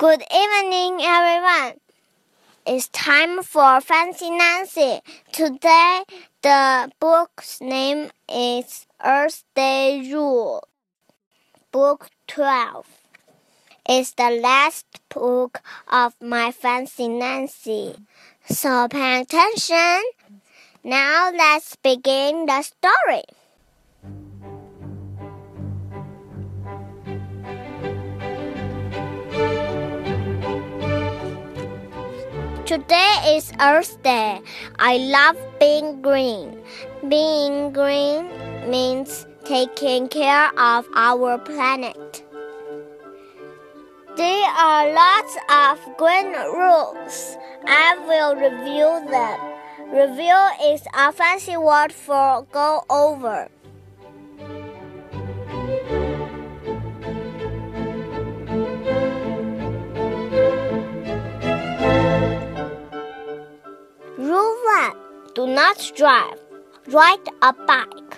Good evening, everyone. It's time for Fancy Nancy. Today, the book's name is Earth Day Rule. Book 12. It's the last book of my Fancy Nancy. So pay attention. Now let's begin the story. Today is Earth Day. I love being green. Being green means taking care of our planet. There are lots of green rules. I will review them. Review is a fancy word for go over. Not drive. Ride a bike.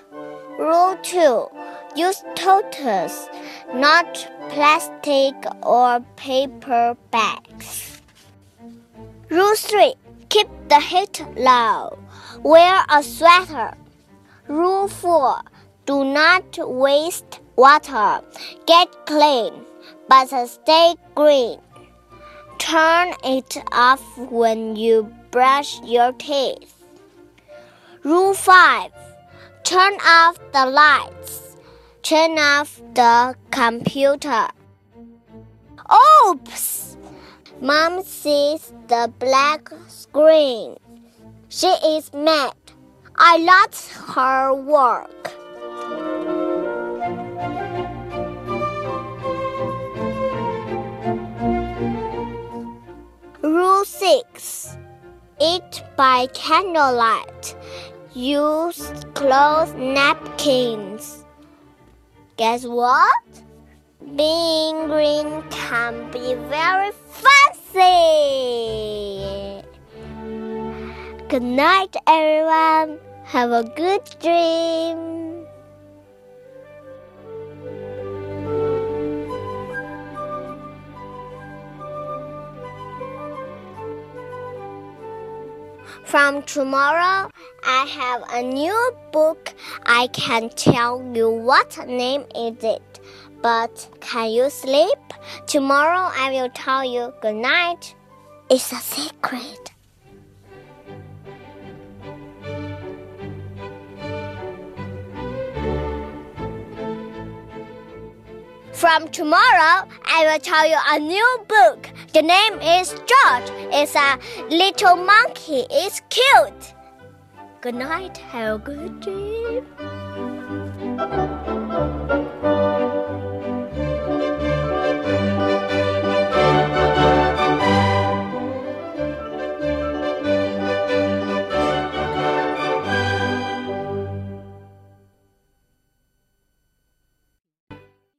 Rule 2 Use totes, not plastic or paper bags. Rule 3 Keep the heat low. Wear a sweater. Rule 4 Do not waste water. Get clean, but stay green. Turn it off when you brush your teeth. Rule 5 Turn off the lights. Turn off the computer. Oops! Mom sees the black screen. She is mad. I lost her work. Rule 6 Eat by candlelight. Use cloth napkins. Guess what? Being green can be very fancy. Good night, everyone. Have a good dream. From tomorrow, I have a new book. I can tell you what name is it. But can you sleep? Tomorrow I will tell you good night. It's a secret. From tomorrow, I will tell you a new book. The name is George. It's a little monkey. It's cute. Good night. Have a good dream.